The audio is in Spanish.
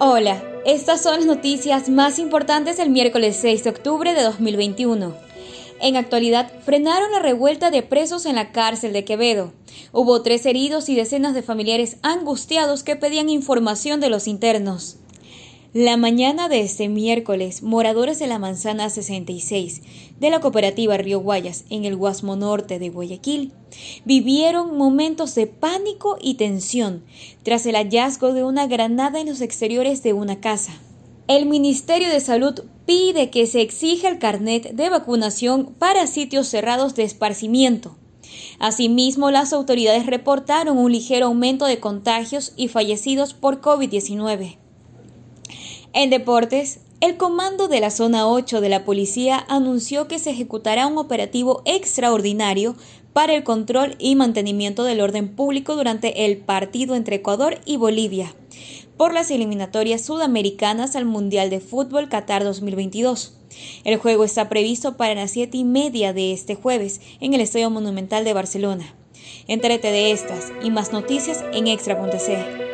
Hola, estas son las noticias más importantes del miércoles 6 de octubre de 2021. En actualidad, frenaron la revuelta de presos en la cárcel de Quevedo. Hubo tres heridos y decenas de familiares angustiados que pedían información de los internos. La mañana de este miércoles, moradores de la Manzana 66 de la cooperativa Río Guayas en el Guasmo Norte de Guayaquil vivieron momentos de pánico y tensión tras el hallazgo de una granada en los exteriores de una casa. El Ministerio de Salud pide que se exija el carnet de vacunación para sitios cerrados de esparcimiento. Asimismo, las autoridades reportaron un ligero aumento de contagios y fallecidos por COVID-19. En deportes, el comando de la zona 8 de la policía anunció que se ejecutará un operativo extraordinario para el control y mantenimiento del orden público durante el partido entre Ecuador y Bolivia por las eliminatorias sudamericanas al Mundial de Fútbol Qatar 2022. El juego está previsto para las siete y media de este jueves en el Estadio Monumental de Barcelona. Entérate de estas y más noticias en extra.c.